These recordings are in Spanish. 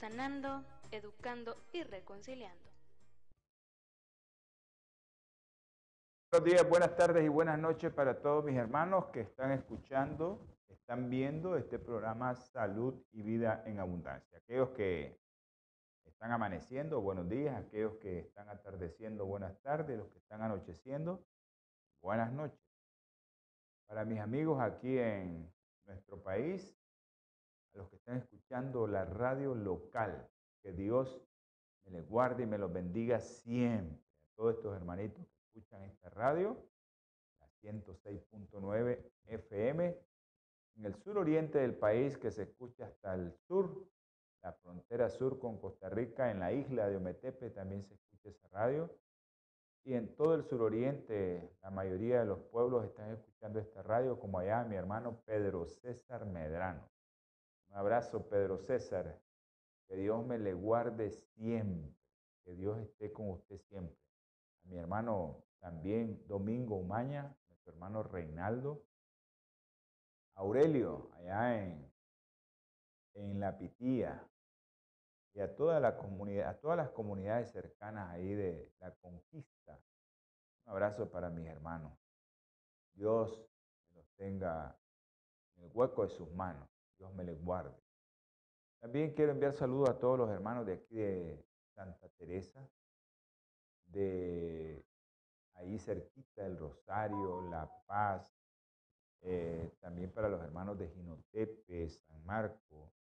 sanando, educando y reconciliando. Buenos días, buenas tardes y buenas noches para todos mis hermanos que están escuchando, están viendo este programa Salud y Vida en Abundancia. Aquellos que están amaneciendo, buenos días. Aquellos que están atardeciendo, buenas tardes. Los que están anocheciendo, buenas noches. Para mis amigos aquí en nuestro país, a los que están escuchando la radio local. Que Dios me les guarde y me los bendiga siempre. A todos estos hermanitos que escuchan esta radio, la 106.9 FM, en el sur oriente del país que se escucha hasta el sur, la frontera sur con Costa Rica, en la isla de Ometepe también se escucha esa radio. Y en todo el suroriente, la mayoría de los pueblos están escuchando esta radio, como allá mi hermano Pedro César Medrano. Un abrazo, Pedro César. Que Dios me le guarde siempre. Que Dios esté con usted siempre. A mi hermano también, Domingo Umaña, nuestro hermano Reinaldo. Aurelio, allá en, en La Pitía. Y a toda la comunidad, a todas las comunidades cercanas ahí de la conquista. Un abrazo para mis hermanos. Dios los tenga en el hueco de sus manos. Dios me les guarde. También quiero enviar saludos a todos los hermanos de aquí de Santa Teresa, de ahí cerquita del Rosario, La Paz, eh, también para los hermanos de Ginotepe, San Marco,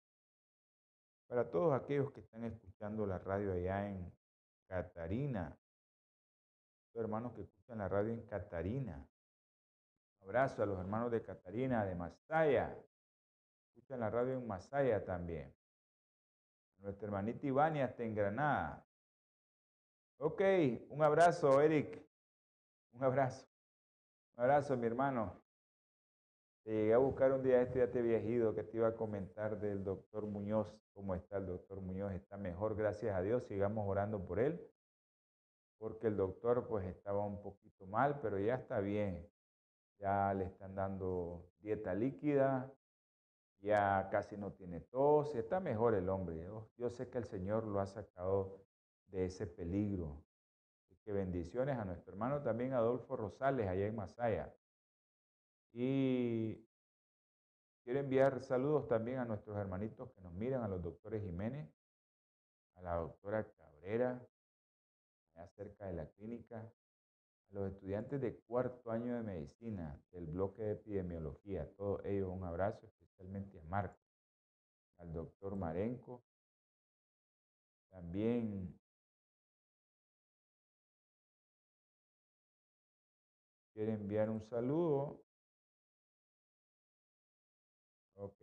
para todos aquellos que están escuchando la radio allá en Catarina, los hermanos que escuchan la radio en Catarina. Abrazo a los hermanos de Catarina, de Masaya, escuchan la radio en Masaya también. Nuestra hermanita Ivania está en Granada. Ok, un abrazo, Eric. Un abrazo. Un abrazo, mi hermano. Te llegué a buscar un día este te viejito que te iba a comentar del doctor Muñoz. ¿Cómo está el doctor Muñoz? Está mejor, gracias a Dios. Sigamos orando por él. Porque el doctor pues estaba un poquito mal, pero ya está bien. Ya le están dando dieta líquida, ya casi no tiene tos, está mejor el hombre. Yo, sé que el Señor lo ha sacado de ese peligro. Y que bendiciones a nuestro hermano también Adolfo Rosales, allá en Masaya. Y quiero enviar saludos también a nuestros hermanitos que nos miran, a los doctores Jiménez, a la doctora Cabrera, allá cerca de la clínica, a los estudiantes de cuarto año de medicina del bloque de epidemiología, todos ellos un abrazo, especialmente a Marco, al doctor Marenco, también quiere enviar un saludo. Ok.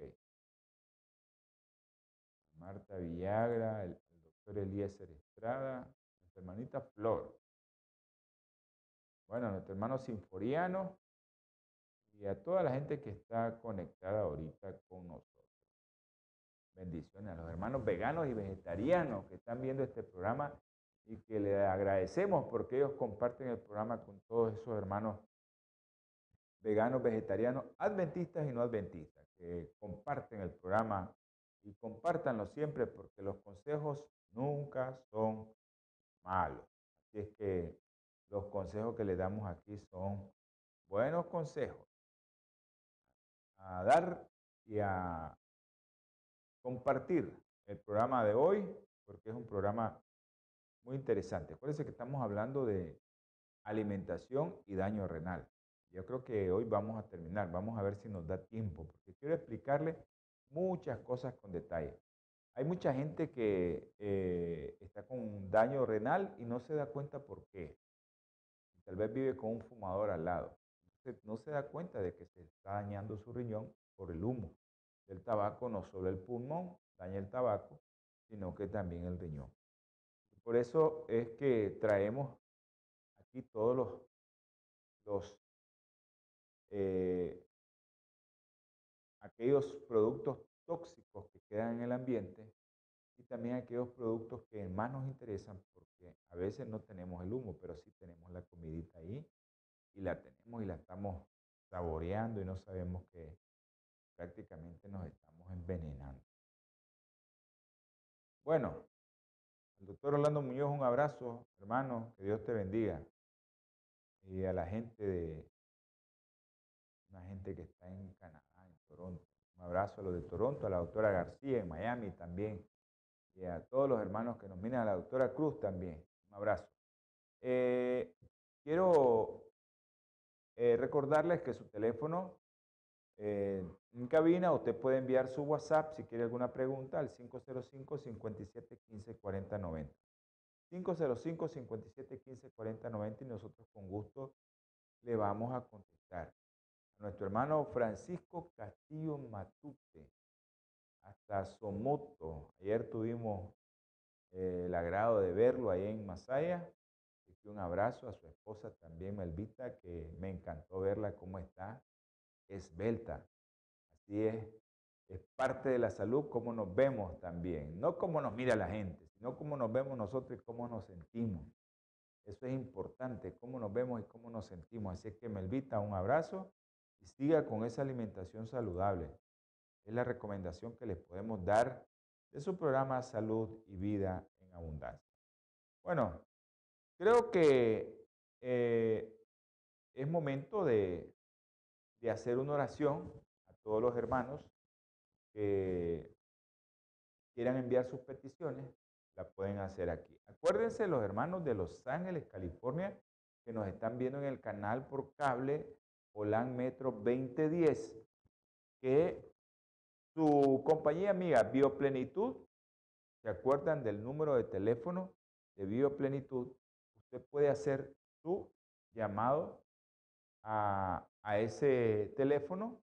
Marta Villagra, el, doctor Eliezer Estrada, nuestra hermanita Flor. Bueno, a nuestro hermano Sinforiano y a toda la gente que está conectada ahorita con nosotros. Bendiciones a los hermanos veganos y vegetarianos que están viendo este programa y que le agradecemos porque ellos comparten el programa con todos esos hermanos veganos, vegetarianos, adventistas y no adventistas, que comparten el programa y compártanlo siempre porque los consejos nunca son malos. Así es que los consejos que le damos aquí son buenos consejos a dar y a compartir el programa de hoy, porque es un programa muy interesante. Acuérdense que estamos hablando de alimentación y daño renal. Yo creo que hoy vamos a terminar, vamos a ver si nos da tiempo, porque quiero explicarle muchas cosas con detalle. Hay mucha gente que eh, está con daño renal y no se da cuenta por qué vive con un fumador al lado. no se da cuenta de que se está dañando su riñón por el humo del tabaco, no solo el pulmón daña el tabaco, sino que también el riñón. Por eso es que traemos aquí todos los, los eh, aquellos productos tóxicos que quedan en el ambiente y también aquellos productos que más nos interesan porque a veces no tenemos el humo, pero sí tenemos la comidita ahí y la tenemos y la estamos saboreando y no sabemos que prácticamente nos estamos envenenando. Bueno, al doctor Orlando Muñoz un abrazo, hermano, que Dios te bendiga. Y a la gente de, una gente que está en Canadá, en Toronto. Un abrazo a los de Toronto, a la doctora García en Miami también. Y a todos los hermanos que nos a la doctora Cruz también. Un abrazo. Eh, quiero eh, recordarles que su teléfono eh, en cabina, usted puede enviar su WhatsApp si quiere alguna pregunta al 505 57 15 40 90. 505 57 15 40 90 y nosotros con gusto le vamos a contestar. A nuestro hermano Francisco Castillo Matute, hasta Somoto. Ayer tuvimos eh, el agrado de verlo ahí en Masaya. Y un abrazo a su esposa también, Melvita, que me encantó verla cómo está esbelta. Así es, es parte de la salud cómo nos vemos también, no cómo nos mira la gente, sino cómo nos vemos nosotros y cómo nos sentimos. Eso es importante, cómo nos vemos y cómo nos sentimos. Así es que Melvita, un abrazo y siga con esa alimentación saludable. Es la recomendación que les podemos dar de su programa Salud y Vida en Abundancia. Bueno, creo que eh, es momento de de hacer una oración a todos los hermanos que quieran enviar sus peticiones, la pueden hacer aquí. Acuérdense los hermanos de Los Ángeles, California, que nos están viendo en el canal por cable Holan Metro 2010, que su compañía amiga Bioplenitud, ¿se acuerdan del número de teléfono de Bioplenitud? Usted puede hacer su llamado a, ese teléfono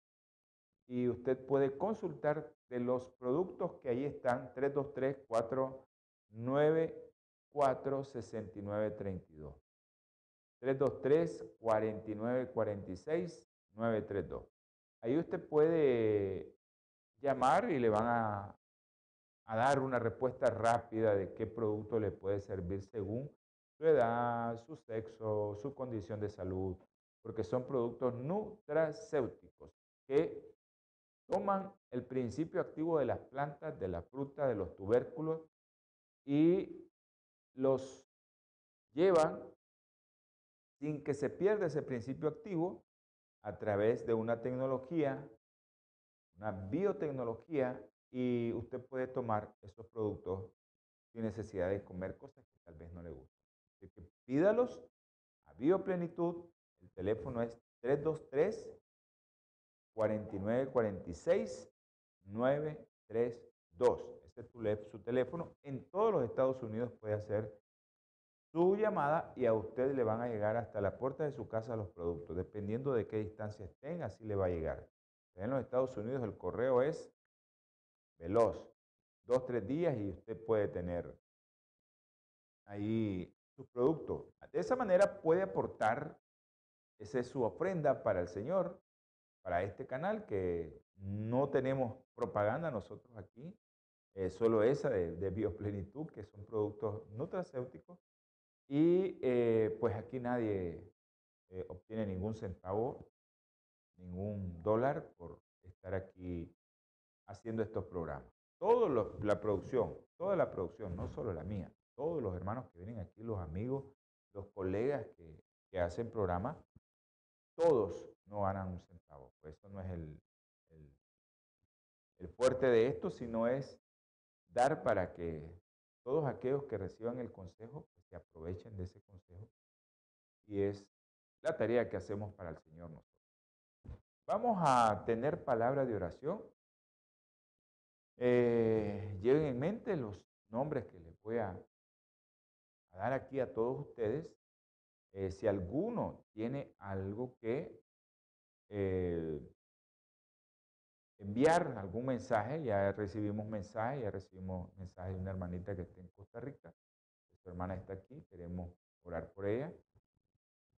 y usted puede consultar de los productos que ahí están 323 494 6932 323 4946 932 Ahí usted puede llamar y le van a, a dar una respuesta rápida de qué producto le puede servir según su edad, su sexo, su condición de salud, porque son productos nutracéuticos que toman el principio activo de las plantas, de la fruta, de los tubérculos y los llevan sin que se pierda ese principio activo a través de una tecnología, una biotecnología, y usted puede tomar esos productos sin necesidad de comer cosas que tal vez no le gusten. Así que pídalos a Bioplenitud el teléfono es 323 4946 932. Ese es su teléfono. En todos los Estados Unidos puede hacer su llamada y a usted le van a llegar hasta la puerta de su casa los productos. Dependiendo de qué distancia estén, así le va a llegar. En los Estados Unidos el correo es veloz. Dos, tres días y usted puede tener ahí su producto. De esa manera puede aportar esa es su ofrenda para el Señor, para este canal, que no tenemos propaganda nosotros aquí, solo esa de, Bioplenitud, que son productos nutracéuticos. Y eh, pues aquí nadie eh, obtiene ningún centavo, ningún dólar por estar aquí haciendo estos programas. Toda la producción, toda la producción, no solo la mía, todos los hermanos que vienen aquí, los amigos, los colegas que, que hacen programas, todos no ganan un centavo. Pues eso no es el, el, fuerte de esto, sino es dar para que todos aquellos que reciban el consejo pues, se aprovechen de ese consejo. Y es la tarea que hacemos para el Señor nosotros. Vamos a tener palabra de oración. Eh, lleven en mente los nombres que les voy a, a dar aquí a todos ustedes eh, si alguno tiene algo que eh, enviar algún mensaje, ya recibimos mensaje, ya recibimos mensaje de una hermanita que está en Costa Rica, su hermana está aquí, queremos orar por ella.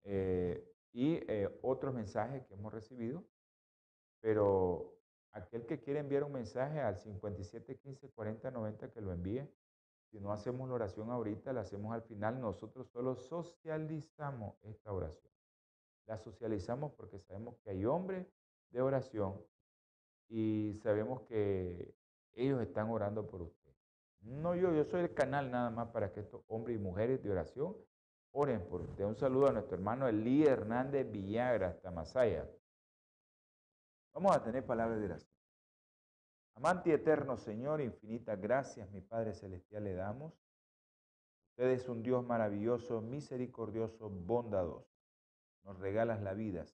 Eh, y eh, otros mensajes que hemos recibido, pero aquel que quiere enviar un mensaje al 57 15 40 90 que lo envíe. Si no hacemos la oración ahorita, la hacemos al final. Nosotros solo socializamos esta oración. La socializamos porque sabemos que hay hombres de oración y sabemos que ellos están orando por usted. No yo, yo soy el canal nada más para que estos hombres y mujeres de oración oren por usted. Un saludo a nuestro hermano Elí Hernández Villagra, hasta Masaya. Vamos a tener palabras de oración. Amante eterno Señor, infinitas gracias, mi Padre Celestial, le damos. Usted es un Dios maravilloso, misericordioso, bondadoso. Nos regalas la vida.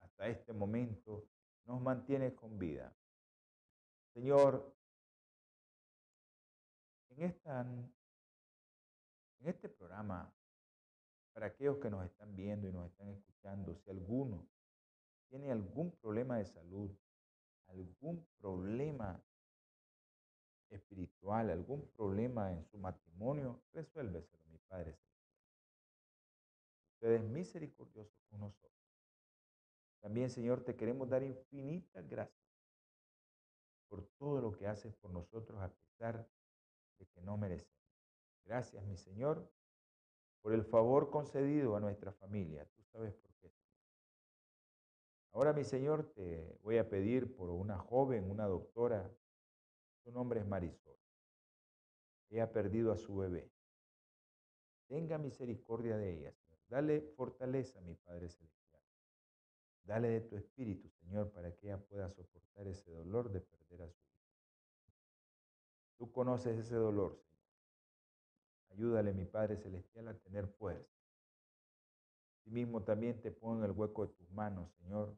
Hasta este momento nos mantienes con vida. Señor, en este programa, para aquellos que nos están viendo y nos están escuchando, si alguno tiene algún problema de salud, algún problema espiritual, algún problema en su matrimonio, resuélveselo, mi Padre Celestial. Usted es misericordioso con nosotros. También, Señor, te queremos dar infinitas gracias por todo lo que haces por nosotros a pesar de que no merecemos. Gracias, mi Señor, por el favor concedido a nuestra familia. Tú sabes por. Ahora, mi Señor, te voy a pedir por una joven, una doctora, su nombre es Marisol. Ella ha perdido a su bebé. Tenga misericordia de ella, Señor. Dale fortaleza, mi Padre Celestial. Dale de tu espíritu, Señor, para que ella pueda soportar ese dolor de perder a su hijo. Tú conoces ese dolor, Señor. Ayúdale, mi Padre Celestial, a tener fuerza. Así mismo también te pongo en el hueco de tus manos, Señor,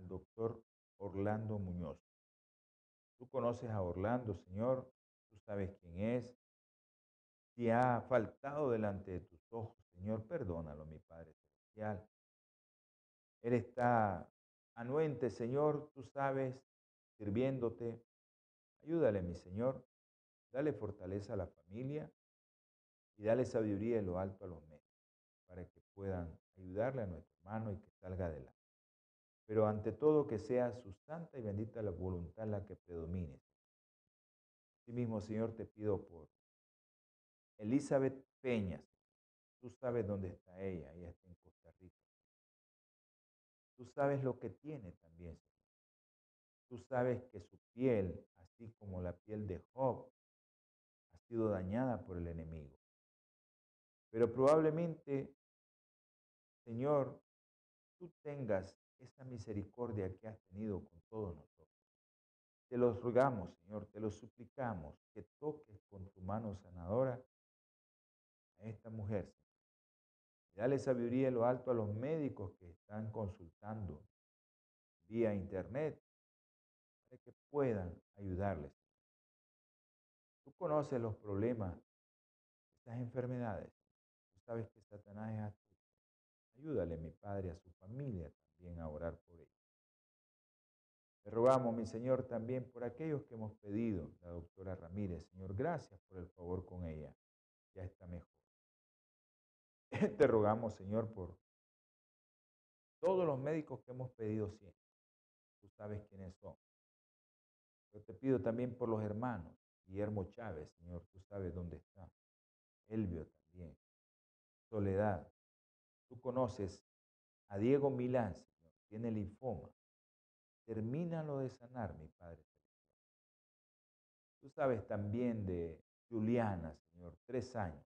al doctor Orlando Muñoz. Tú conoces a Orlando, Señor, tú sabes quién es. Si ha faltado delante de tus ojos, Señor, perdónalo, mi Padre Celestial. Él está anuente, Señor, tú sabes, sirviéndote. Ayúdale, mi Señor. Dale fortaleza a la familia y dale sabiduría en lo alto a los medios para que puedan ayudarle a nuestro hermano y que salga adelante. Pero ante todo que sea su santa y bendita la voluntad la que predomine. mismo Señor, te pido por Elizabeth Peñas. Tú sabes dónde está ella, ella está en Costa Rica. Tú sabes lo que tiene también, Señor. Tú sabes que su piel, así como la piel de Job, ha sido dañada por el enemigo. Pero probablemente Señor, tú tengas esa misericordia que has tenido con todos nosotros. Te los rogamos, Señor, te lo suplicamos, que toques con tu mano sanadora a esta mujer, Señor. dale sabiduría en lo alto a los médicos que están consultando vía internet para que puedan ayudarles. Tú conoces los problemas, estas enfermedades. Tú sabes que Satanás es Ayúdale, mi Padre, a su familia también a orar por ella. Te rogamos, mi Señor, también por aquellos que hemos pedido, la doctora Ramírez. Señor, gracias por el favor con ella. Ya está mejor. Te rogamos, Señor, por todos los médicos que hemos pedido siempre. Tú sabes quiénes son. Yo te pido también por los hermanos. Guillermo Chávez, Señor, tú sabes dónde está. Elvio también. Soledad, Tú conoces a Diego Milán, Señor, tiene linfoma. Termínalo de sanar, mi Padre. Tú sabes también de Juliana, Señor, tres años,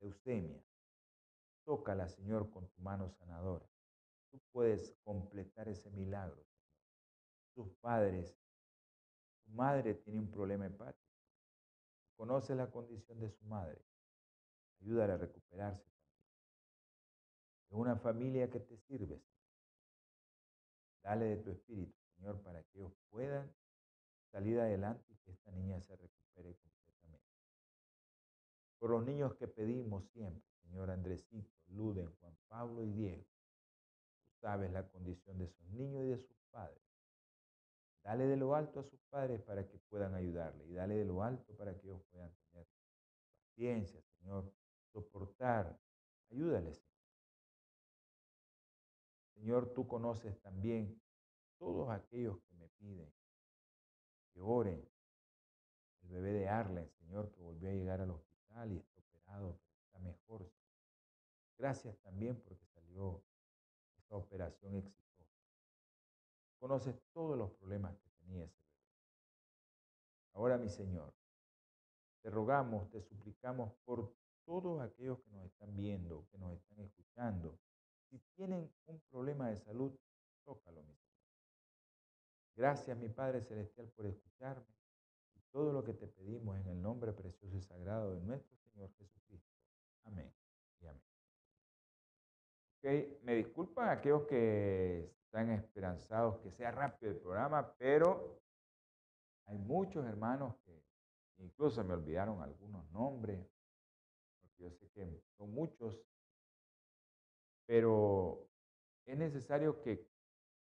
leucemia. Tócala, Señor, con tu mano sanadora. Tú puedes completar ese milagro, Señor. Tus padres, tu madre tiene un problema hepático. Conoce la condición de su madre. Ayúdale a recuperarse es una familia que te sirve. Dale de tu espíritu, Señor, para que ellos puedan salir adelante y que esta niña se recupere completamente. Por los niños que pedimos siempre, Señor Andresito, Luden, Juan Pablo y Diego. Tú sabes la condición de esos niños y de sus padres. Dale de lo alto a sus padres para que puedan ayudarle y dale de lo alto para que ellos puedan tener paciencia, Señor, soportar. Ayúdales, Señor. Tú conoces también todos aquellos que me piden que oren. El bebé de Arlen, Señor, que volvió a llegar al hospital y está operado, pero está mejor. Gracias también porque salió esta operación exitosa. Conoces todos los problemas que tenía ese bebé. Ahora, mi Señor, te rogamos, te suplicamos por todos aquellos que nos están viendo, que nos están escuchando, si tienen un problema de salud, tócalo, mi Señor. Gracias, mi Padre Celestial, por escucharme y todo lo que te pedimos en el nombre precioso y sagrado de nuestro Señor Jesucristo. Amén y amén. Okay, me disculpan aquellos que están esperanzados que sea rápido el programa, pero hay muchos hermanos que incluso me olvidaron algunos nombres, porque yo sé que son muchos pero es necesario que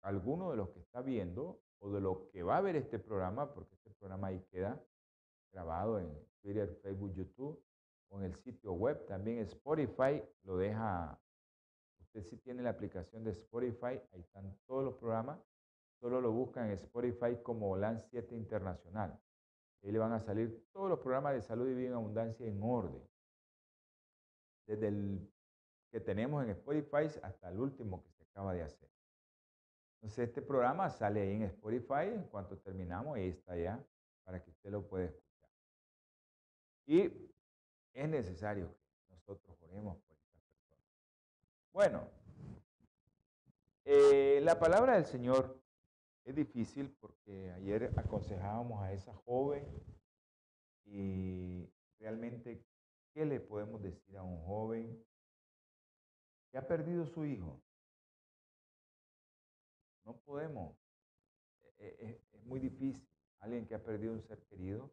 alguno de los que está viendo o de los que va a ver este programa, porque este programa ahí queda grabado en Twitter, Facebook, YouTube o en el sitio web, también Spotify lo deja, usted si tiene la aplicación de Spotify, ahí están todos los programas, solo lo buscan en Spotify como LAN 7 Internacional. Ahí le van a salir todos los programas de salud y vida en abundancia en orden. Desde el que tenemos en Spotify hasta el último que se acaba de hacer. Entonces este programa sale ahí en Spotify, en cuanto terminamos, ahí está ya, para que usted lo pueda escuchar. Y es necesario que nosotros oremos por estas personas. Bueno, eh, la palabra del Señor es difícil porque ayer aconsejábamos a esa joven y realmente, ¿qué le podemos decir a un joven ha perdido su hijo. No podemos. E, e, es, muy difícil. Alguien que ha perdido un ser querido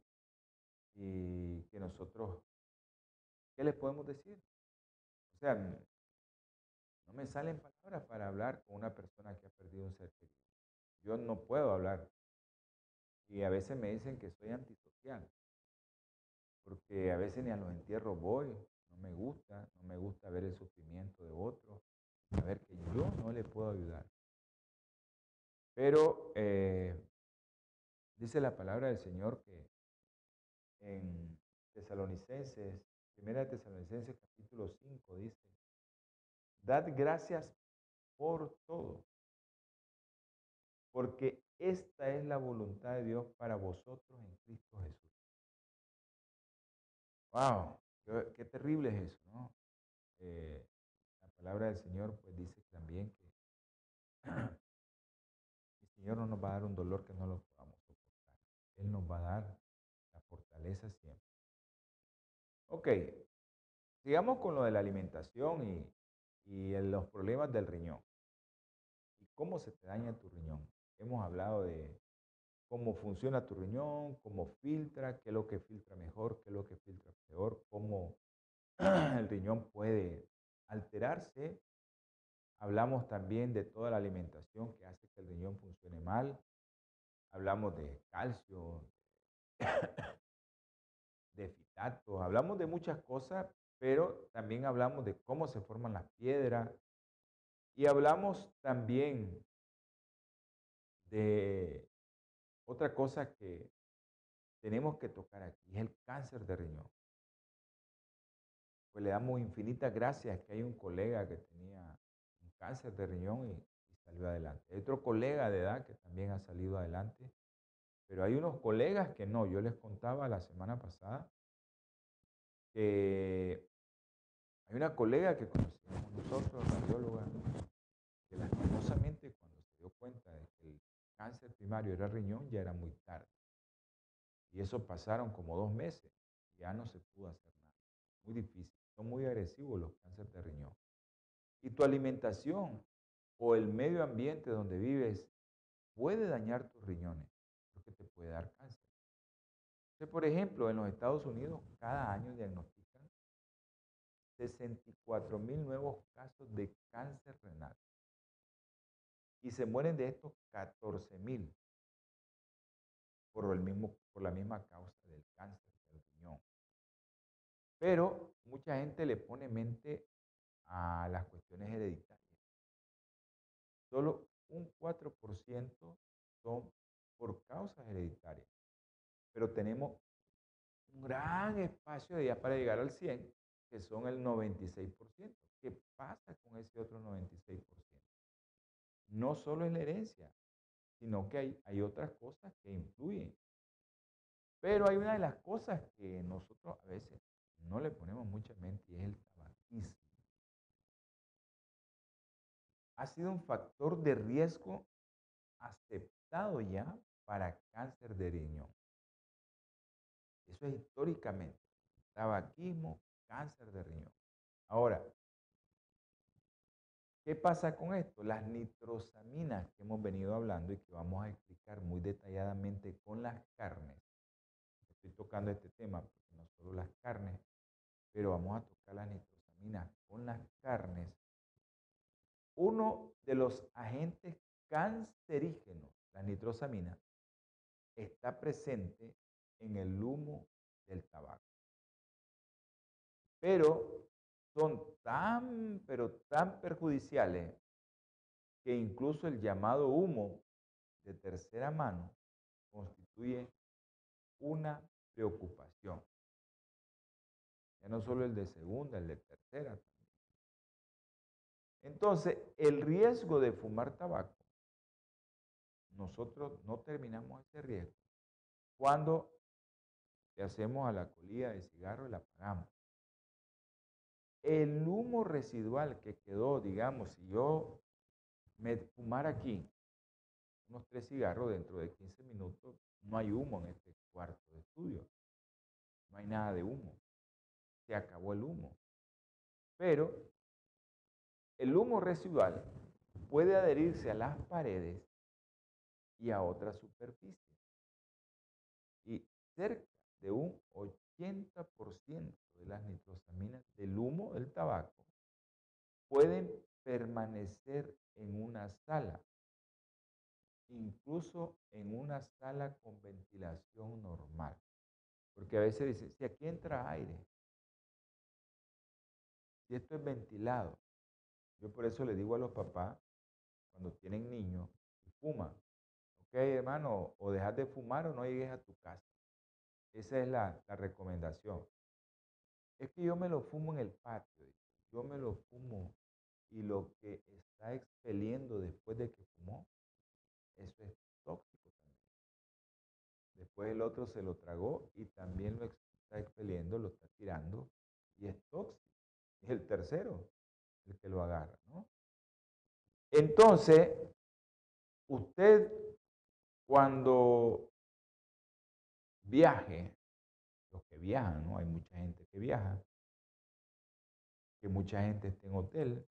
y que nosotros, ¿qué le podemos decir? O sea, no me salen palabras para hablar con una persona que ha perdido un ser querido. Yo no puedo hablar. Y a veces me dicen que soy antisocial, porque a veces ni a los entierros voy, no me gusta, no me gusta ver el sufrimiento de otro, saber que yo no le puedo ayudar. Pero eh, dice la palabra del Señor que en Tesalonicenses, primera Tesalonicenses capítulo 5 dice, dad gracias por todo, porque esta es la voluntad de Dios para vosotros en Cristo Jesús. Wow, Qué, terrible es eso, ¿no? Eh, la palabra del Señor pues dice también que el Señor no nos va a dar un dolor que no lo podamos soportar. Él nos va a dar la fortaleza siempre. Ok, sigamos con lo de la alimentación y, y los problemas del riñón. ¿Y cómo se te daña tu riñón? Hemos hablado de cómo funciona tu riñón, cómo filtra, qué es lo que filtra mejor, qué es lo que filtra peor, cómo el riñón puede alterarse. Hablamos también de toda la alimentación que hace que el riñón funcione mal. Hablamos de calcio, de fitatos, hablamos de muchas cosas, pero también hablamos de cómo se forman las piedras y hablamos también de otra cosa que tenemos que tocar aquí es el cáncer de riñón. Pues le damos infinitas gracias que hay un colega que tenía un cáncer de riñón y, salió adelante. Hay otro colega de edad que también ha salido adelante, pero hay unos colegas que no. Yo les contaba la semana pasada que hay una colega que conocíamos nosotros, radióloga, que lastimosamente cuando se dio cuenta de que el cáncer primario era riñón, ya era muy tarde. Y eso pasaron como dos meses, ya no se pudo hacer nada. Muy difícil, son muy agresivos los cánceres de riñón. Y tu alimentación o el medio ambiente donde vives puede dañar tus riñones, porque te puede dar cáncer. por ejemplo, en los Estados Unidos cada año diagnostican 64 mil nuevos casos de cáncer renal y se mueren de estos 14 mil. por, el mismo, por la misma causa del cáncer del riñón. Pero mucha gente le pone mente a las cuestiones hereditarias. Solo un 4% son por causas hereditarias. Pero tenemos un gran espacio de ya para llegar al 100, que son el 96%. ¿Qué pasa con ese otro 96%? No solo es la herencia, sino que hay, hay otras cosas que influyen. Pero hay una de las cosas que nosotros a veces no le ponemos mucha mente y es el tabaquismo. Ha sido un factor de riesgo aceptado ya para cáncer de riñón. Eso es históricamente. Tabaquismo, cáncer de riñón. Ahora, ¿qué pasa con esto? Las nitrosaminas que hemos venido hablando y que vamos a explicar muy detalladamente con las carnes. Estoy tocando este tema porque no solo las carnes, pero vamos a tocar las nitrosaminas con las carnes. Uno de los agentes cancerígenos, la nitrosamina, está presente en el humo del tabaco. Pero son tan, pero tan perjudiciales que incluso el llamado humo de tercera mano constituye una preocupación. Ya no solo el de segunda, el de tercera también. Entonces, el riesgo de fumar tabaco, nosotros no terminamos ese riesgo cuando le hacemos a la colilla de cigarro y la apagamos. El humo residual que quedó, digamos, si yo me fumara aquí unos tres cigarros dentro de 15 minutos, no hay humo en este cuarto de estudio. No hay nada de humo. Se acabó el humo. Pero el humo residual puede adherirse a las paredes y a otras superficies. Y cerca de un 80% de las nitrosaminas del humo del tabaco pueden permanecer en una sala, incluso en una sala con ventilación normal. Porque a veces dicen, si aquí entra aire, si esto es ventilado, yo por eso le digo a los papás, cuando tienen niños y fuman, ok hermano, o dejas de fumar o no llegues a tu casa. Esa es la, recomendación. Es que yo me lo fumo en el patio, yo me lo fumo y lo que está expeliendo después de que fumó, eso es tóxico también. Después el otro se lo tragó y también lo está expeliendo, lo está tirando y es tóxico. Es el tercero el que lo agarra, ¿no? Entonces, usted cuando viaje, viajan, ¿no? Hay mucha gente que viaja, que mucha gente está en hotel.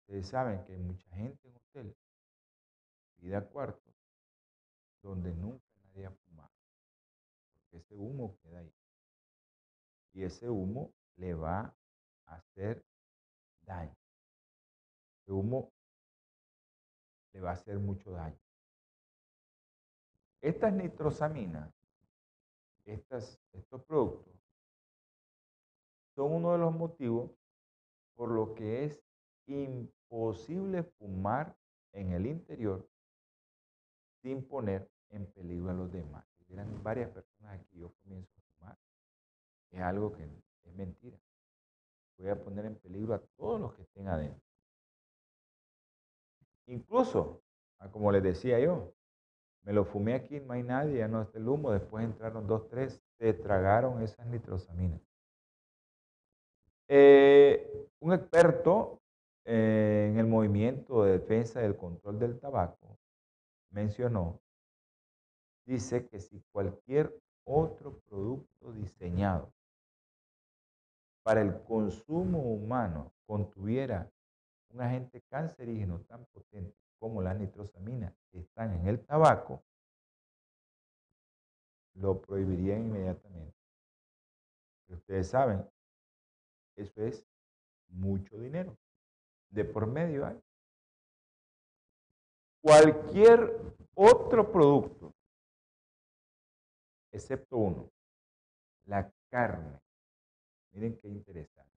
Ustedes saben que hay mucha gente en hotel, vida cuartos, donde nunca nadie ha fumado, porque ese humo queda ahí. Y ese humo le va a hacer daño. Ese humo le va a hacer mucho daño. Estas nitrosaminas estos productos son uno de los motivos por lo que es imposible fumar en el interior sin poner en peligro a los demás. Eran varias personas aquí, yo comienzo a fumar. Es algo que es mentira. Voy a poner en peligro a todos los que estén adentro. Incluso, como les decía yo, me lo fumé aquí, no hay nadie, ya no está el humo. Después entraron dos, tres, se tragaron esas nitrosaminas. Eh, un experto eh, en el movimiento de defensa del control del tabaco mencionó, dice que si cualquier otro producto diseñado para el consumo humano contuviera un agente cancerígeno tan potente como las nitrosaminas están en el tabaco, lo prohibirían inmediatamente. ustedes saben, eso es mucho dinero. De por medio hay. Cualquier otro producto excepto uno, la carne. Miren qué interesante.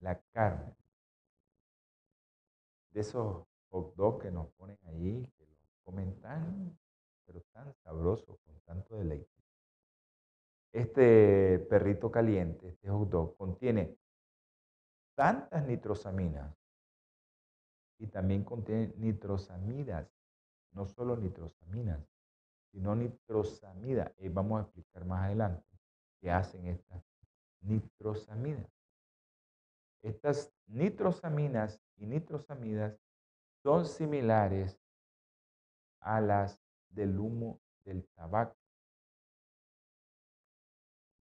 La carne. De esos hot dogs que nos ponen allí, que los comen tan, pero tan sabrosos, con tanto deleite. Este perrito caliente, este hot dog, contiene tantas nitrosaminas y también contiene nitrosamidas, no solo nitrosaminas, sino nitrosamidas. Y vamos a explicar más adelante qué hacen estas nitrosamidas. Estas nitrosaminas y nitrosamidas son similares a las del humo del tabaco.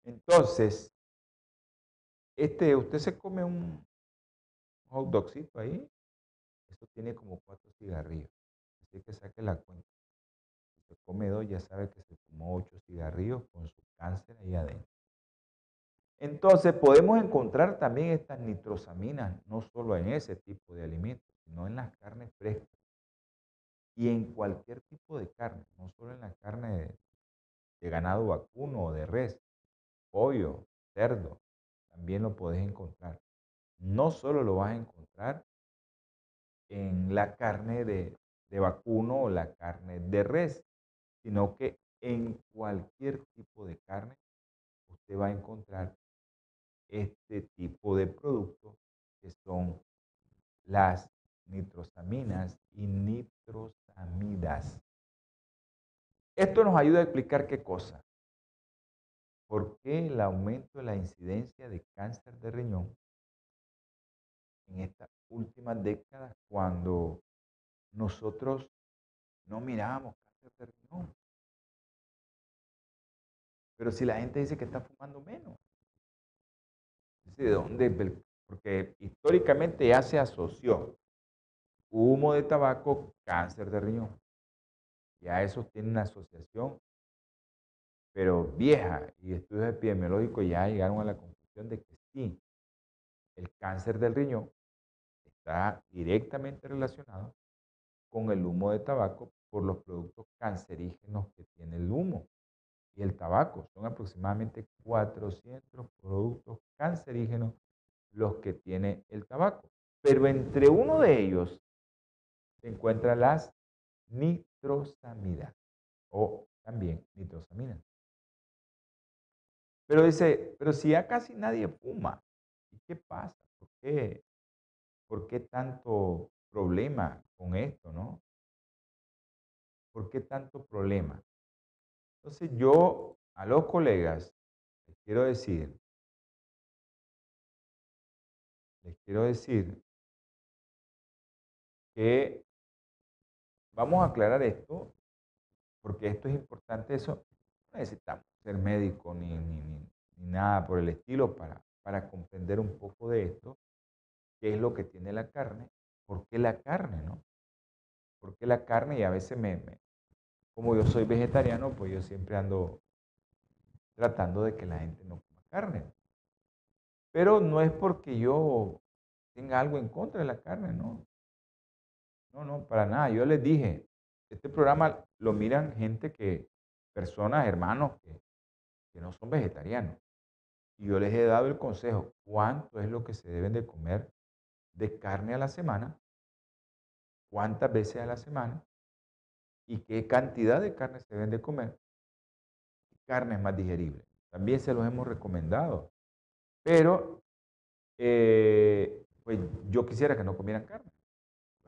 Entonces, este, usted se come un hot ahí, eso tiene como cuatro cigarrillos. Así que saque la cuenta. Si se come dos, ya sabe que se fumó ocho cigarrillos con su cáncer ahí adentro. Entonces, podemos encontrar también estas nitrosaminas, no solo en ese tipo de alimentos, sino en las carnes frescas y en cualquier tipo de carne, no solo en la carne de, de ganado vacuno o de res, pollo, cerdo, también lo puedes encontrar. No solo lo vas a encontrar en la carne de, de vacuno o la carne de res, sino que en cualquier tipo de carne usted va a encontrar este tipo de productos que son las nitrosaminas y nitrosamidas. Esto nos ayuda a explicar qué cosa. ¿Por qué el aumento de la incidencia de cáncer de riñón en estas últimas décadas cuando nosotros no mirábamos cáncer de riñón? Pero si la gente dice que está fumando menos, ¿de dónde? Porque históricamente ya se asoció humo de tabaco, cáncer de riñón. Ya eso tiene una asociación pero vieja y estudios epidemiológicos ya llegaron a la conclusión de que sí, el cáncer del riñón está directamente relacionado con el humo de tabaco por los productos cancerígenos que tiene el humo y el tabaco. Son aproximadamente 400 productos cancerígenos los que tiene el tabaco. Pero entre uno de ellos se encuentran las nitrosamidas o también nitrosaminas. Pero dice, pero si ya casi nadie fuma, ¿y qué pasa? ¿Por qué, ¿Por qué tanto problema con esto, no? ¿Por qué tanto problema? Entonces yo a los colegas les quiero decir, les quiero decir que vamos a aclarar esto, porque esto es importante, eso necesitamos ser médico ni, ni, nada por el estilo para, para comprender un poco de esto, qué es lo que tiene la carne, por qué la carne, ¿no? ¿Por qué la carne? Y a veces me, como yo soy vegetariano, pues yo siempre ando tratando de que la gente no coma carne. Pero no es porque yo tenga algo en contra de la carne, no. No, no, para nada. Yo les dije, este programa lo miran gente que, personas, hermanos que, no son vegetarianos. Y yo les he dado el consejo, cuánto es lo que se deben de comer de carne a la semana, cuántas veces a la semana y qué cantidad de carne se deben de comer. Carne es más digerible. También se los hemos recomendado. Pero, eh, pues yo quisiera que no comieran carne.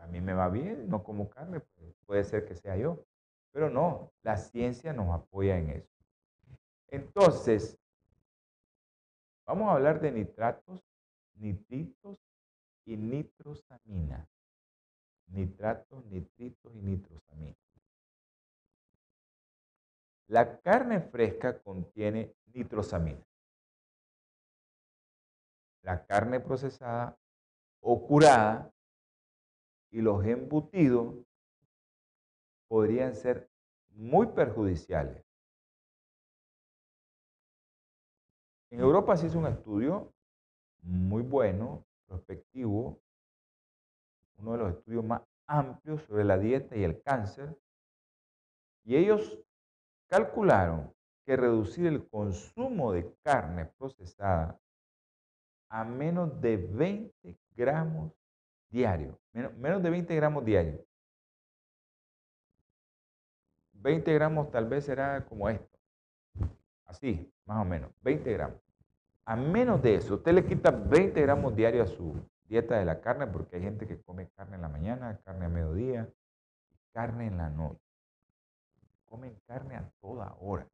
A mí me va bien, no como carne, pues, puede ser que sea yo. Pero no, la ciencia nos apoya en eso. Entonces, vamos a hablar de nitratos, nitritos y nitrosamina. Nitratos, nitritos y nitrosamina. La carne fresca contiene nitrosamina. La carne procesada o curada y los embutidos podrían ser muy perjudiciales. En Europa se hizo un estudio muy bueno, prospectivo, uno de los estudios más amplios sobre la dieta y el cáncer, y ellos calcularon que reducir el consumo de carne procesada a menos de 20 gramos diarios. Menos, de 20 gramos diarios. 20 gramos tal vez será como esto. Así, más o menos. 20 gramos. A menos de eso, usted le quita 20 gramos diarios a su dieta de la carne, porque hay gente que come carne en la mañana, carne a mediodía, carne en la noche. Comen carne a toda hora.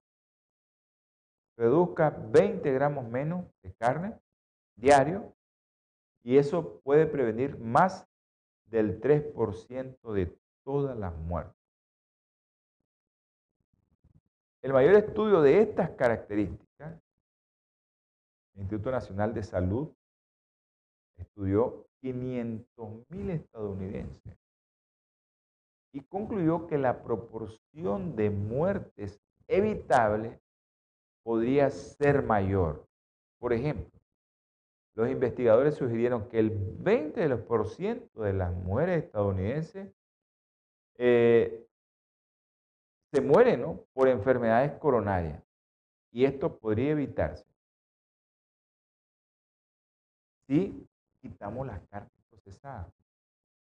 Reduzca 20 gramos menos de carne diario y eso puede prevenir más del 3% de todas las muertes. El mayor estudio de estas características, el Instituto Nacional de Salud estudió 500.000 estadounidenses y concluyó que la proporción de muertes evitables podría ser mayor. Por ejemplo, los investigadores sugirieron que el 20% de las mujeres estadounidenses eh, se mueren por enfermedades coronarias. Y esto podría evitarse si quitamos las carnes procesadas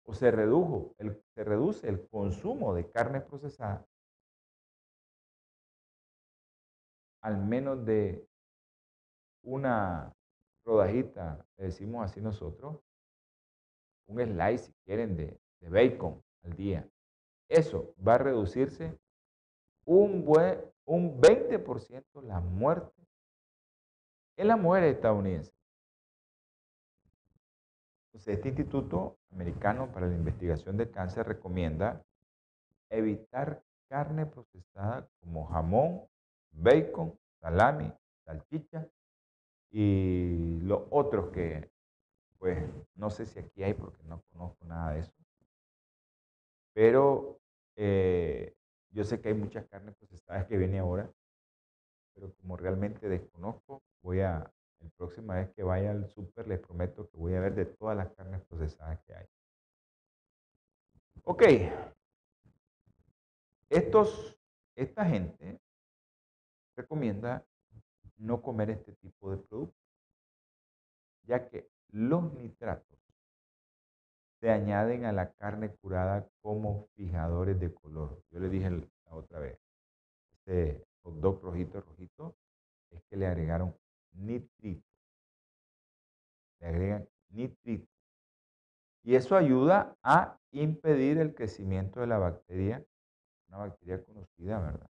o se, redujo el, se reduce el consumo de carne procesada al menos de una rodajita, le decimos así nosotros, un slice, si quieren, de, bacon al día. Eso va a reducirse un, buen, un 20% la muerte en las mujeres estadounidenses. Entonces, este Instituto Americano para la Investigación del Cáncer recomienda evitar carne procesada como jamón, bacon, salami, salchicha y los otros que, pues, no sé si aquí hay porque no conozco nada de eso. Pero eh, yo sé que hay muchas carnes procesadas que vienen ahora, pero como realmente desconozco, voy a, la próxima vez que vaya al súper, les prometo que voy a ver de todas las carnes procesadas que hay. Ok. Estos, esta gente recomienda no comer este tipo de productos, ya que los nitratos se añaden a la carne curada como fijadores de color. Yo le dije la otra vez, este hot rojito, rojito, es que le agregaron nitrito. Le agregan nitrito. Y eso ayuda a impedir el crecimiento de la bacteria, una bacteria conocida, ¿verdad?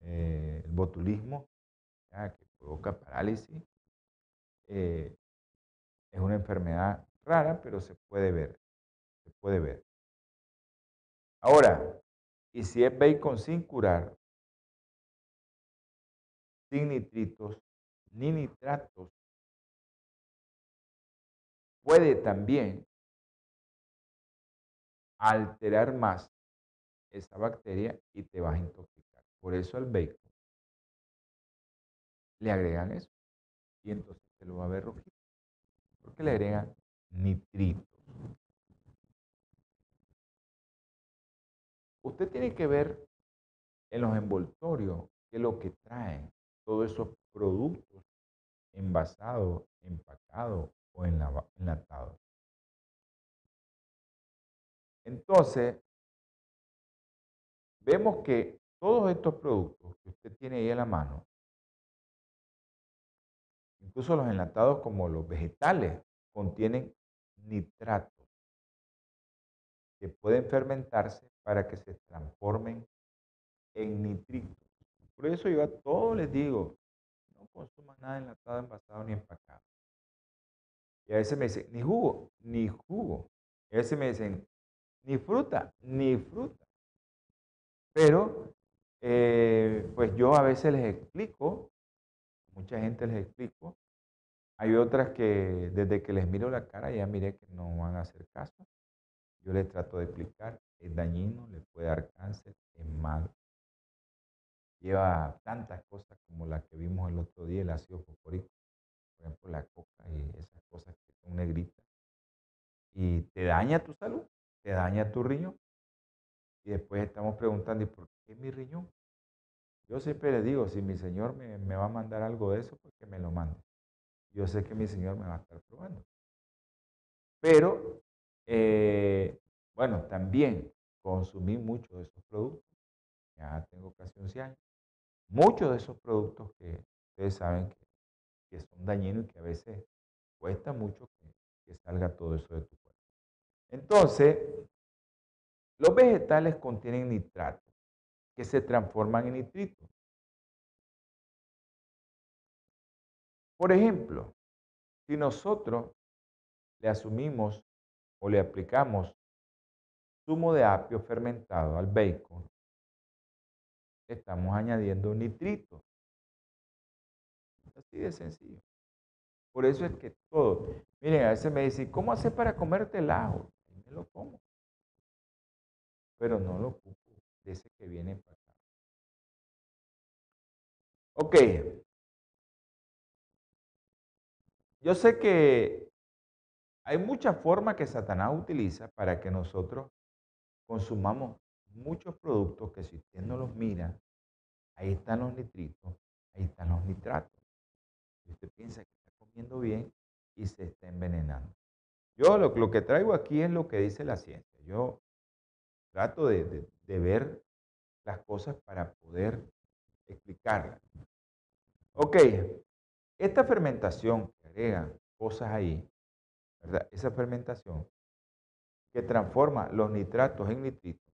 Eh, el botulismo que provoca parálisis. Eh, es una enfermedad rara, pero se puede ver. Se puede ver. Ahora, y si es bacon sin curar, sin nitritos ni nitratos, puede también alterar más esa bacteria y te vas a intoxicar. Por eso el bacon le agregan eso. Y entonces se lo va a ver rojito. Porque le agregan nitritos. Usted tiene que ver en los envoltorios qué es lo que traen todos esos productos envasados, empacados o enlatados. Entonces, vemos que todos estos productos que usted tiene ahí en la mano Incluso los enlatados como los vegetales contienen nitratos que pueden fermentarse para que se transformen en nitritos. Por eso yo a todos les digo, no consuman nada enlatado, envasado ni empacado. Y a veces me dicen, ni jugo, ni jugo. A veces me dicen, ni fruta, ni fruta. Pero, eh, pues yo a veces les explico, mucha gente les explico, hay otras que desde que les miro la cara ya miré que no van a hacer caso. Yo les trato de explicar, es dañino, le puede dar cáncer, es malo. Lleva tantas cosas como la que vimos el otro día, el ácido fosfórico, por ejemplo la coca y esas cosas que son negritas. Y te daña tu salud, te daña tu riñón. Y después estamos preguntando, ¿y por qué mi riñón? Yo siempre le digo, si mi Señor me, va a mandar algo de eso, pues que me lo mande. Yo sé que mi Señor me va a estar probando. Pero, eh, bueno, también consumí muchos de esos productos. Ya tengo casi 11 años. Muchos de esos productos que ustedes saben que, que son dañinos y que a veces cuesta mucho que, que salga todo eso de tu cuerpo. Entonces, los vegetales contienen nitratos que se transforman en nitritos. Por ejemplo, si nosotros le asumimos o le aplicamos zumo de apio fermentado al bacon, estamos añadiendo nitritos. Así de sencillo. Por eso es que todo. Miren, a veces me dicen, ¿cómo hace para comerte el ajo? me lo como. Pero no lo ocupo de ese que viene para acá. Ok. Yo sé que hay muchas formas que Satanás utiliza para que nosotros consumamos muchos productos que si usted no los mira, ahí están los nitritos, ahí están los nitratos. Y usted piensa que está comiendo bien y se está envenenando. Yo lo, que traigo aquí es lo que dice la ciencia. Yo trato de ver las cosas para poder explicarlas. Ok, esta fermentación que agrega cosas ahí, ¿verdad? Esa fermentación que transforma los nitratos en nitritos,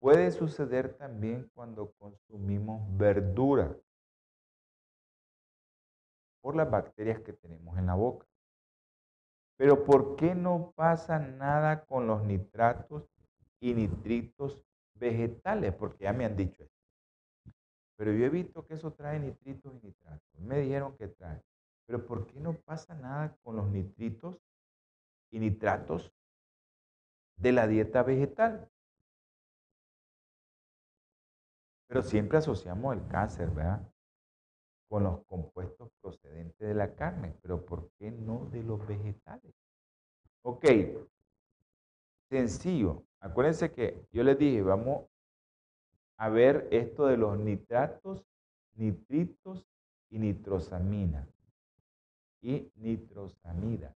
puede suceder también cuando consumimos verdura por las bacterias que tenemos en la boca. Pero ¿por qué no pasa nada con los nitratos y nitritos vegetales? Porque ya me han dicho esto. Pero yo he visto que eso trae nitritos y nitratos. Me dijeron que trae. Pero ¿por qué no pasa nada con los nitritos y nitratos de la dieta vegetal? Pero siempre asociamos el cáncer, ¿verdad? Con los compuestos procedentes de la carne. Pero ¿por qué no de los vegetales? Ok. Sencillo. Acuérdense que yo les dije, vamos a ver esto de los nitratos, nitritos y nitrosamina. Y nitrosamida.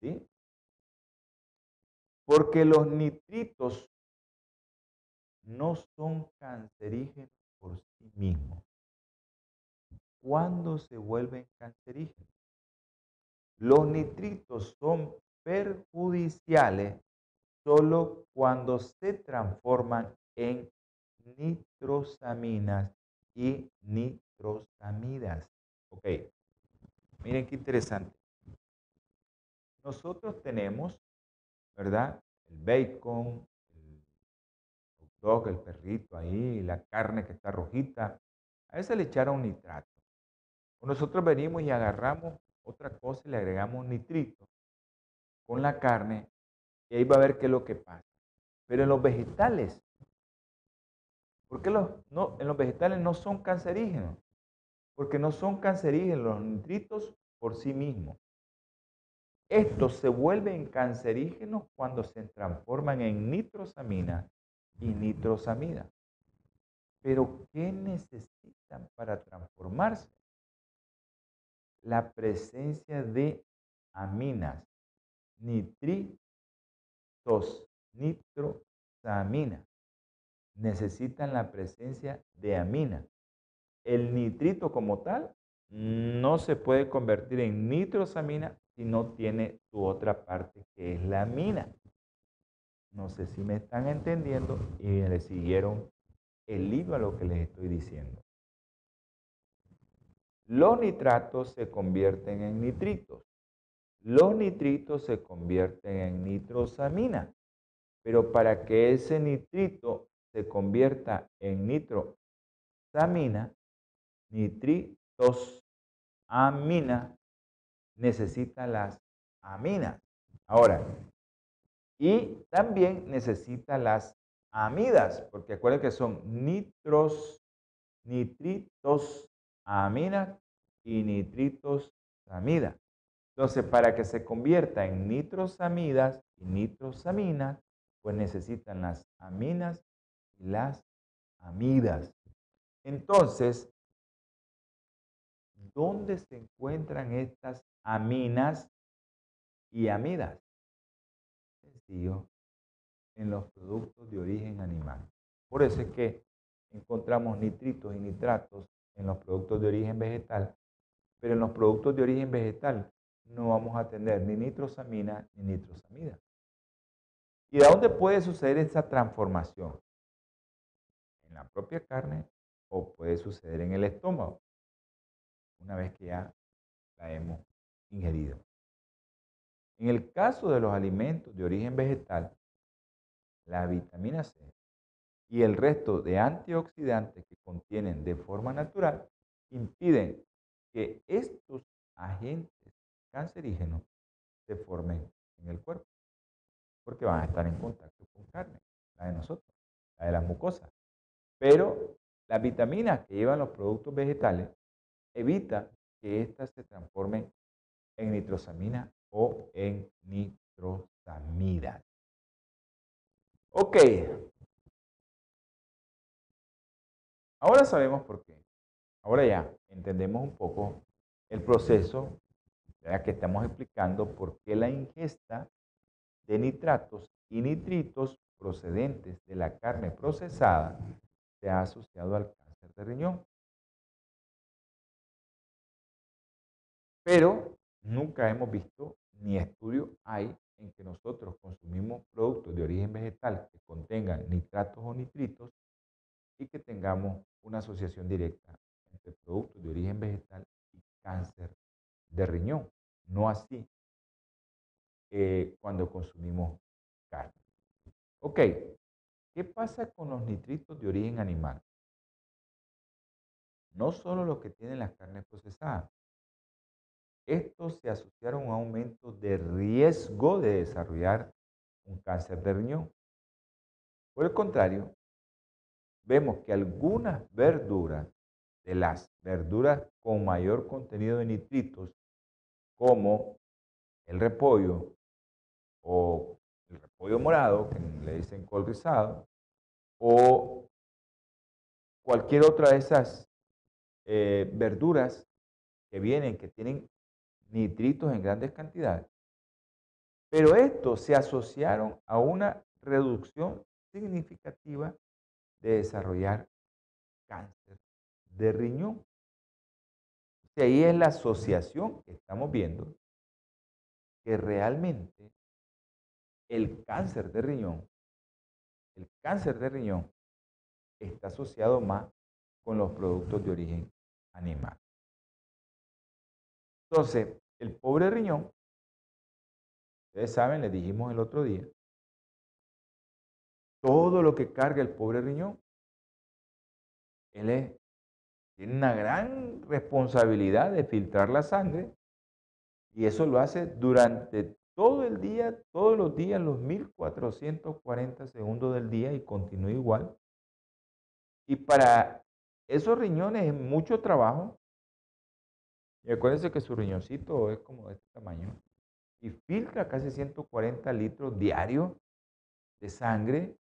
¿Sí? Porque los nitritos no son cancerígenos por sí mismos. ¿Cuándo se vuelven cancerígenos? Los nitritos son perjudiciales solo cuando se transforman en nitrosaminas y nitrosamidas. Ok, miren qué interesante. Nosotros tenemos, ¿verdad? El bacon, el perrito ahí, la carne que está rojita. A esa le echaron nitrato. Nosotros venimos y agarramos otra cosa y le agregamos nitrito con la carne y ahí va a ver qué es lo que pasa. Pero en los vegetales, ¿por qué los, no, en los vegetales no son cancerígenos? Porque no son cancerígenos los nitritos por sí mismos. Estos se vuelven cancerígenos cuando se transforman en nitrosamina y nitrosamida. Pero ¿qué necesitan para transformarse? La presencia de aminas, nitritos, nitrosamina. Necesitan la presencia de amina. El nitrito como tal no se puede convertir en nitrosamina si no tiene su otra parte que es la amina. No sé si me están entendiendo y le siguieron el hilo a lo que les estoy diciendo. Los nitratos se convierten en nitritos los nitritos se convierten en nitrosamina. Pero para que ese nitrito se convierta en nitrosamina, nitritosamina necesita las aminas. Ahora, y también necesita las amidas, porque acuérdense que son nitros, nitritos, aminas y nitritos amida. Entonces, para que se convierta en nitrosamidas y nitrosaminas, pues necesitan las aminas y las amidas. Entonces, ¿dónde se encuentran estas aminas y amidas? Sencillo, en los productos de origen animal. Por eso es que encontramos nitritos y nitratos en los productos de origen vegetal, pero en los productos de origen vegetal no vamos a tener ni nitrosamina ni nitrosamida. ¿Y de dónde puede suceder esa transformación? En la propia carne o puede suceder en el estómago, una vez que ya la hemos ingerido. En el caso de los alimentos de origen vegetal, la vitamina C y el resto de antioxidantes que contienen de forma natural impiden que estos agentes cancerígenos se formen en el cuerpo, porque van a estar en contacto con carne, la de nosotros, la de las mucosas. Pero las vitaminas que llevan los productos vegetales evita que éstas se transformen en nitrosamina o en nitrosamida. Ok. Ahora sabemos por qué. Ahora ya entendemos un poco el proceso ya que estamos explicando por qué la ingesta de nitratos y nitritos procedentes de la carne procesada se ha asociado al cáncer de riñón. Pero nunca hemos visto ni estudio hay en que nosotros consumimos productos de origen vegetal que contengan nitratos o nitritos y que tengamos una asociación directa entre productos de origen vegetal y cáncer de riñón. No así eh, cuando consumimos carne. Ok, ¿qué pasa con los nitritos de origen animal? No solo los que tienen las carnes procesadas. Estos se asociaron a un aumento de riesgo de desarrollar un cáncer de riñón. Por el contrario, vemos que algunas verduras, de las verduras con mayor contenido de nitritos, como el repollo o el repollo morado, que le dicen col rizado, o cualquier otra de esas eh, verduras que vienen, que tienen nitritos en grandes cantidades. Pero estos se asociaron a una reducción significativa de desarrollar cáncer de riñón. Ahí es la asociación que estamos viendo que realmente el cáncer de riñón, el cáncer de riñón está asociado más con los productos de origen animal. Entonces, el pobre riñón, ustedes saben, les dijimos el otro día, todo lo que carga el pobre riñón, él tiene una gran responsabilidad de filtrar la sangre y eso lo hace durante todo el día, todos los días, los 1440 segundos del día y continúa igual. Y para esos riñones es mucho trabajo. Y acuérdense que su riñoncito es como de este tamaño. Y filtra casi 140 litros diarios de sangre.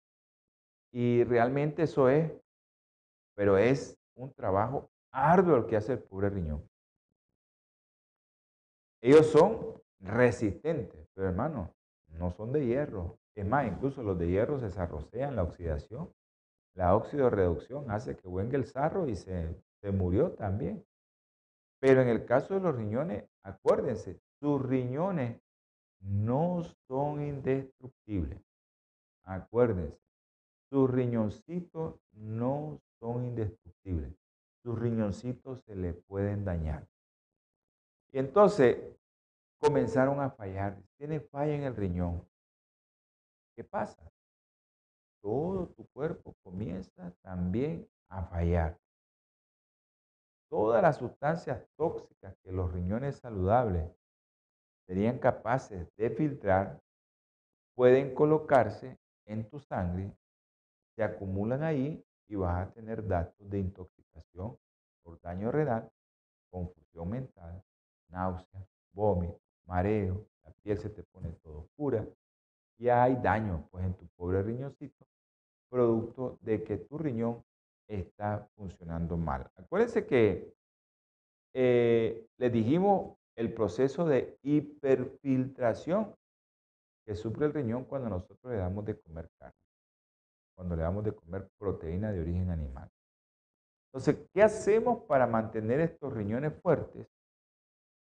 Y realmente eso es, pero es un trabajo arduo el que hace el pobre riñón. Ellos son resistentes, pero hermano, no son de hierro. Es más, incluso los de hierro se desarrollan la oxidación. La oxidorreducción hace que venga el sarro y se, se murió también. Pero en el caso de los riñones, acuérdense, sus riñones no son indestructibles. Acuérdense, sus riñoncitos no son indestructibles. Sus riñoncitos se le pueden dañar. Y entonces comenzaron a fallar. Tiene falla en el riñón. ¿Qué pasa? Todo tu cuerpo comienza también a fallar. Todas las sustancias tóxicas que los riñones saludables serían capaces de filtrar pueden colocarse en tu sangre, se acumulan ahí y vas a tener datos de intoxicación por daño renal, confusión mental, náuseas, vómito, mareo, la piel se te pone todo oscura y hay daño pues en tu pobre riñoncito, producto de que tu riñón está funcionando mal. Acuérdense que eh, les dijimos el proceso de hiperfiltración que sufre el riñón cuando nosotros le damos de comer carne, cuando le damos de comer proteína de origen animal. Entonces, ¿qué hacemos para mantener estos riñones fuertes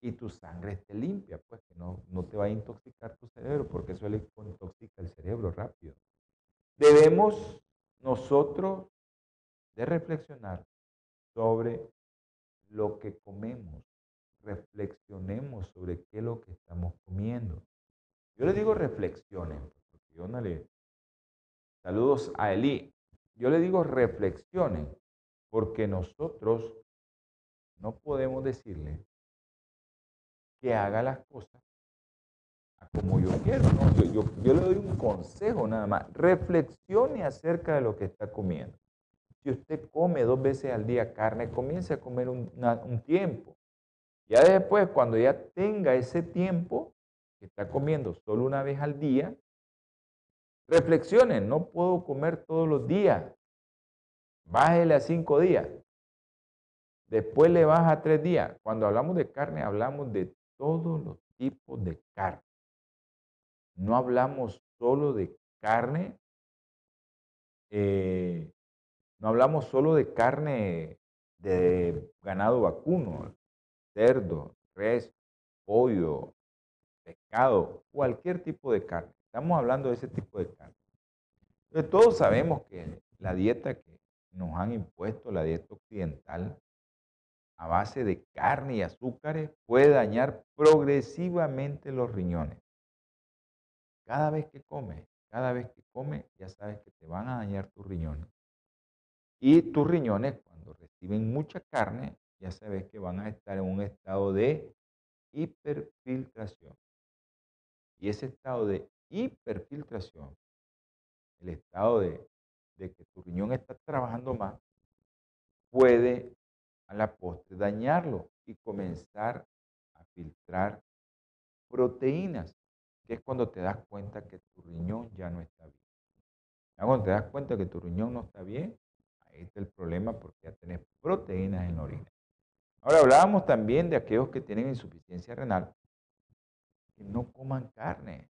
y tu sangre esté limpia? Pues que no, no te va a intoxicar tu cerebro, porque eso le intoxica el cerebro rápido. Debemos nosotros de reflexionar sobre lo que comemos. Reflexionemos sobre qué es lo que estamos comiendo. Yo le digo reflexiones, porque yo no le... Saludos a Eli. Yo le digo reflexiones porque nosotros no podemos decirle que haga las cosas como yo quiero. Yo, le doy un consejo nada más. Reflexione acerca de lo que está comiendo. Si usted come dos veces al día carne, comience a comer un, un tiempo. Ya después, cuando ya tenga ese tiempo que está comiendo solo una vez al día, reflexione, no puedo comer todos los días. Bájele a cinco días. Después le baja a tres días. Cuando hablamos de carne, hablamos de todos los tipos de carne. No hablamos solo de carne, eh, no hablamos solo de carne de ganado vacuno, cerdo, res, pollo, pescado, cualquier tipo de carne. Estamos hablando de ese tipo de carne. todos sabemos que la dieta que nos han impuesto, la dieta occidental, a base de carne y azúcares, puede dañar progresivamente los riñones. Cada vez que comes, cada vez que comes, ya sabes que te van a dañar tus riñones. Y tus riñones, cuando reciben mucha carne, ya sabes que van a estar en un estado de hiperfiltración. Y ese estado de hiperfiltración, el estado de, de que tu riñón está trabajando más, puede a la postre dañarlo y comenzar a filtrar proteínas, que es cuando te das cuenta que tu riñón ya no está bien. cuando te das cuenta que tu riñón no está bien, ahí está el problema porque ya tenés proteínas en la orina. Ahora hablábamos también de aquellos que tienen insuficiencia renal, que no coman carne.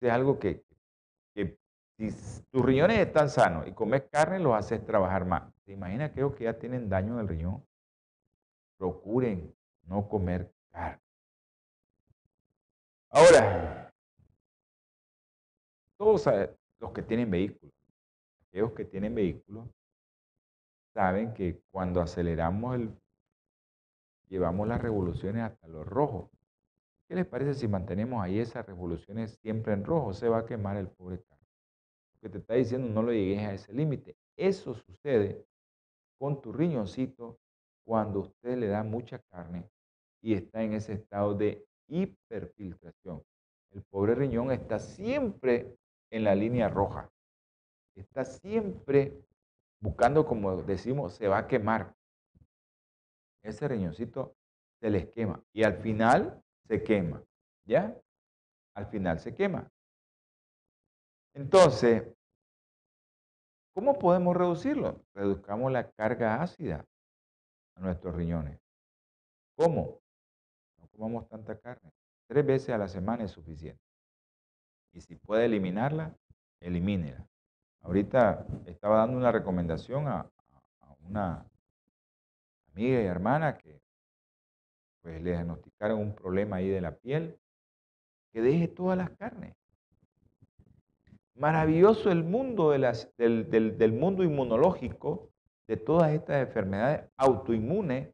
Es algo que, que si tus riñones están sanos y comes carne, los haces trabajar más. ¿Te imaginas aquellos que ya tienen daño en el riñón? Procuren no comer carne. Ahora, todos los que tienen vehículos, aquellos que tienen vehículos, saben que cuando aceleramos el, llevamos las revoluciones hasta los rojos. ¿Qué les parece si mantenemos ahí esas revoluciones siempre en rojo? Se va a quemar el pobre carro. Porque te está diciendo no lo llegues a ese límite. Eso sucede con tu riñoncito cuando usted le da mucha carne y está en ese estado de hiperfiltración. El pobre riñón está siempre en la línea roja. Está siempre buscando, como decimos, se va a quemar. Ese riñoncito se les quema y al final se quema. ¿Ya? Al final se quema. Entonces, ¿cómo podemos reducirlo? Reduzcamos la carga ácida a nuestros riñones. ¿Cómo? comamos tanta carne. Tres veces a la semana es suficiente. Y si puede eliminarla, elimínela. Ahorita estaba dando una recomendación a, una amiga y hermana que pues le diagnosticaron un problema ahí de la piel, que deje todas las carnes. Maravilloso el mundo del, del mundo inmunológico de todas estas enfermedades autoinmunes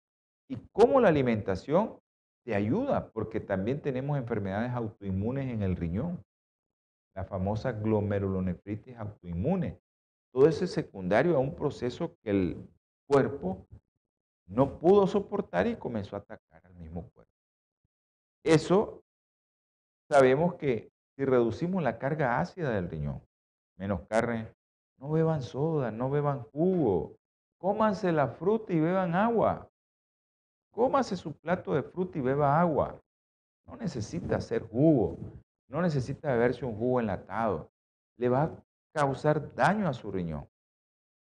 y cómo la alimentación te ayuda, porque también tenemos enfermedades autoinmunes en el riñón, la famosa glomerulonefritis autoinmune. Todo ese secundario a un proceso que el cuerpo no pudo soportar y comenzó a atacar al mismo cuerpo. Eso sabemos que si reducimos la carga ácida del riñón, menos carne, no beban soda, no beban jugo, cómanse la fruta y beban agua. Cómase su plato de fruta y beba agua. No necesita hacer jugo. No necesita beberse un jugo enlatado. Le va a causar daño a su riñón.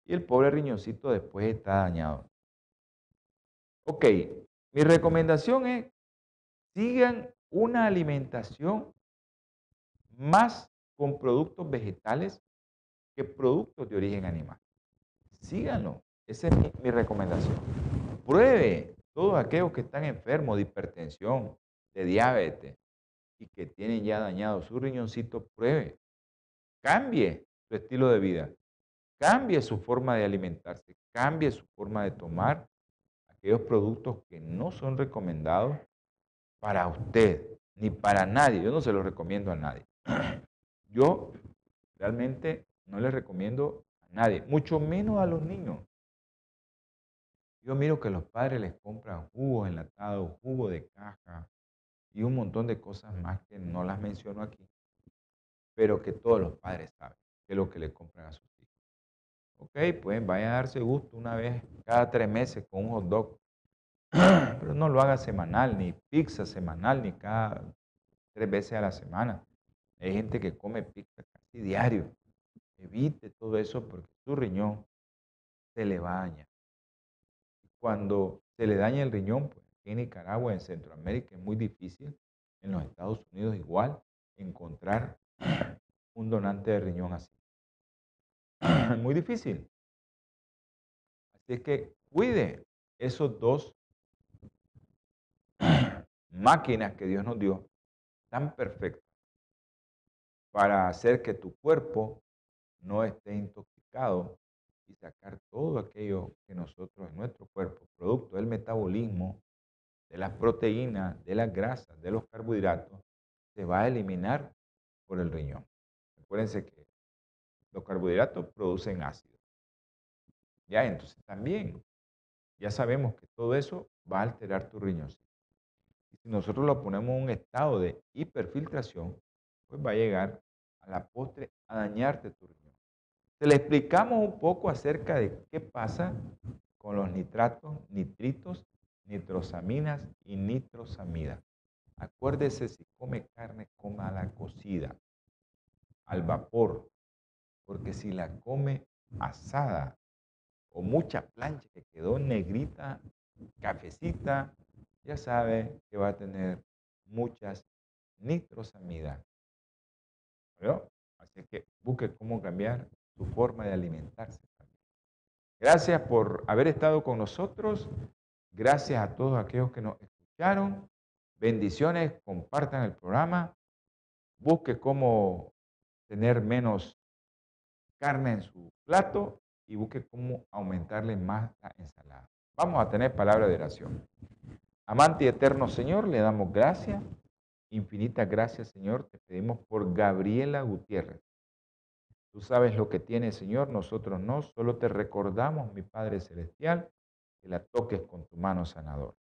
y el pobre riñoncito después está dañado. Ok, mi recomendación es sigan una alimentación más con productos vegetales que productos de origen animal. Síganlo. Esa es mi, recomendación. Pruebe todos aquellos que están enfermos de hipertensión, de diabetes y que tienen ya dañado su riñoncito, pruebe. Cambie su estilo de vida. Cambie su forma de alimentarse. Cambie su forma de tomar aquellos productos que no son recomendados para usted, ni para nadie. Yo no se los recomiendo a nadie. Yo realmente no les recomiendo a nadie, mucho menos a los niños. Yo miro que los padres les compran jugos enlatados, jugo de caja y un montón de cosas más que no las menciono aquí, pero que todos los padres saben que es lo que le compran a sus. Ok, pues vayan a darse gusto una vez cada tres meses con un hot dog, pero no lo haga semanal, ni pizza semanal, ni cada tres veces a la semana. Hay gente que come pizza casi diario. Evite todo eso porque su riñón se le va. Cuando se le daña el riñón, pues en Nicaragua, en Centroamérica, es muy difícil, en los Estados Unidos igual, encontrar un donante de riñón así. Es muy difícil. Así es que cuide esos dos máquinas que Dios nos dio tan perfectas para hacer que tu cuerpo no esté intoxicado y sacar todo aquello que nosotros en nuestro cuerpo, producto del metabolismo, de las proteínas, de las grasas, de los carbohidratos, se va a eliminar por el riñón. Acuérdense que los carbohidratos producen ácido. Ya, entonces también, ya sabemos que todo eso va a alterar tu riñón. Y si nosotros lo ponemos en un estado de hiperfiltración, pues va a llegar a la postre a dañarte tu riñón. Se le explicamos un poco acerca de qué pasa con los nitratos, nitritos, nitrosaminas y nitrosamidas. Acuérdese, si come carne, coma la cocida, al vapor, porque si la come asada o mucha plancha que quedó negrita, cafecita, ya sabe que va a tener muchas nitrosamidas. Así que busque cómo cambiar su forma de alimentarse. Gracias por haber estado con nosotros. Gracias a todos aquellos que nos escucharon. Bendiciones, compartan el programa. Busque cómo tener menos carne en su plato y busque cómo aumentarle más la ensalada. Vamos a tener palabra de oración. Amante y eterno Señor, le damos gracias, infinitas gracias Señor, te pedimos por Gabriela Gutiérrez. Tú sabes lo que tiene, Señor, nosotros no. Solo te recordamos, mi Padre Celestial, que la toques con tu mano sanadora.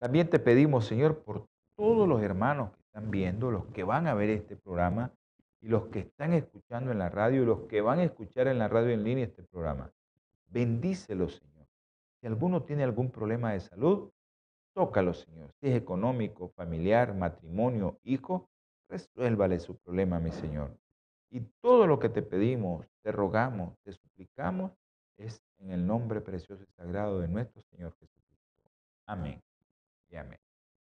También te pedimos, Señor, por todos los hermanos que están viendo, los que van a ver este programa y los que están escuchando en la radio y los que van a escuchar en la radio en línea este programa. Bendícelos, Señor. Si alguno tiene algún problema de salud, tócalo, Señor. Si es económico, familiar, matrimonio, hijo, resuélvale su problema, mi Señor. Y todo lo que te pedimos, te rogamos, te suplicamos, es en el nombre precioso y sagrado de nuestro Señor Jesucristo. Amén y amén.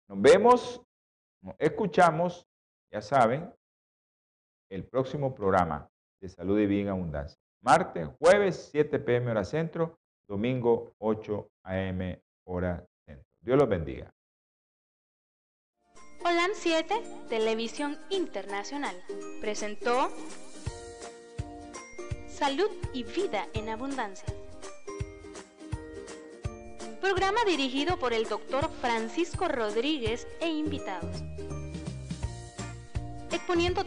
Nos vemos, nos escuchamos, ya saben, el próximo programa de Salud y Bien Abundancia. Martes, jueves, 7 pm hora centro, domingo, 8 am hora centro. Dios los bendiga. Holan 7, Televisión Internacional, presentó Salud y Vida en Abundancia. Programa dirigido por el doctor Francisco Rodríguez e invitados. Exponiendo